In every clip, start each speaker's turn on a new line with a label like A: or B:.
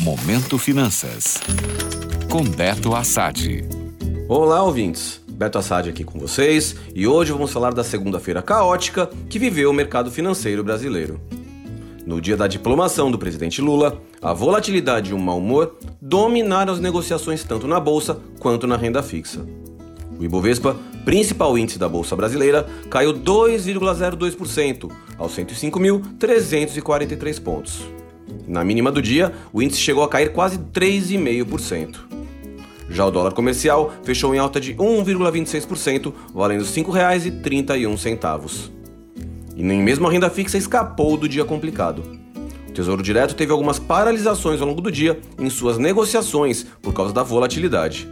A: Momento Finanças. Com Beto Assad.
B: Olá, ouvintes. Beto Assad aqui com vocês e hoje vamos falar da segunda-feira caótica que viveu o mercado financeiro brasileiro. No dia da diplomação do presidente Lula, a volatilidade e o mau humor dominaram as negociações tanto na bolsa quanto na renda fixa. O Ibovespa, principal índice da bolsa brasileira, caiu 2,02% aos 105.343 pontos. Na mínima do dia, o índice chegou a cair quase 3,5%. Já o dólar comercial fechou em alta de 1,26%, valendo R$ 5,31. E nem mesmo a renda fixa escapou do dia complicado. O Tesouro Direto teve algumas paralisações ao longo do dia em suas negociações por causa da volatilidade.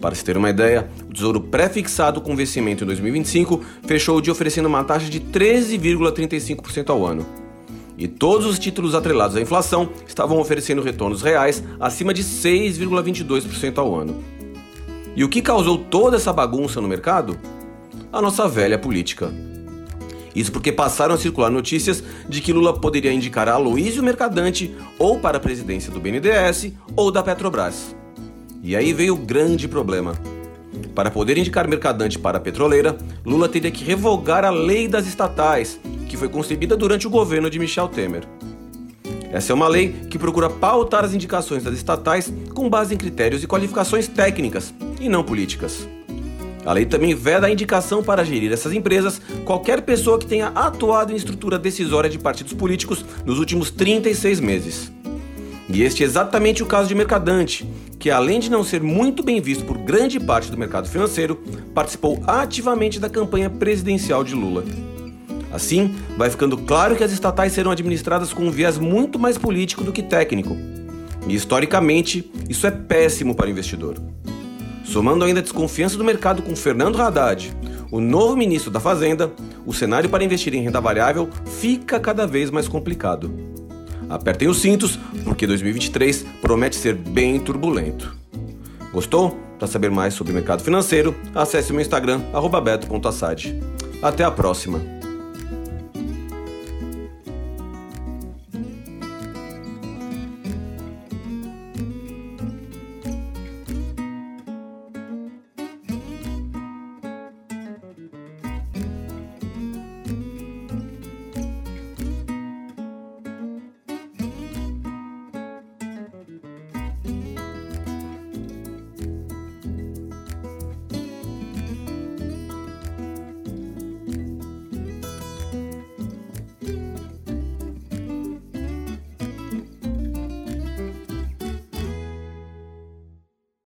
B: Para se ter uma ideia, o Tesouro pré-fixado com vencimento em 2025 fechou o dia oferecendo uma taxa de 13,35% ao ano. E todos os títulos atrelados à inflação estavam oferecendo retornos reais acima de 6,22% ao ano. E o que causou toda essa bagunça no mercado? A nossa velha política. Isso porque passaram a circular notícias de que Lula poderia indicar a Aloysio Mercadante ou para a presidência do BNDES ou da Petrobras. E aí veio o grande problema. Para poder indicar mercadante para a petroleira, Lula teria que revogar a lei das estatais, que foi concebida durante o governo de Michel Temer. Essa é uma lei que procura pautar as indicações das estatais com base em critérios e qualificações técnicas e não políticas. A lei também veda a indicação para gerir essas empresas qualquer pessoa que tenha atuado em estrutura decisória de partidos políticos nos últimos 36 meses. E este é exatamente o caso de Mercadante, que além de não ser muito bem visto por grande parte do mercado financeiro, participou ativamente da campanha presidencial de Lula. Assim, vai ficando claro que as estatais serão administradas com um viés muito mais político do que técnico. E historicamente, isso é péssimo para o investidor. Somando ainda a desconfiança do mercado com Fernando Haddad, o novo ministro da Fazenda, o cenário para investir em renda variável fica cada vez mais complicado. Apertem os cintos, porque 2023 promete ser bem turbulento. Gostou? Para saber mais sobre o mercado financeiro, acesse o meu Instagram, beto.assad. Até a próxima!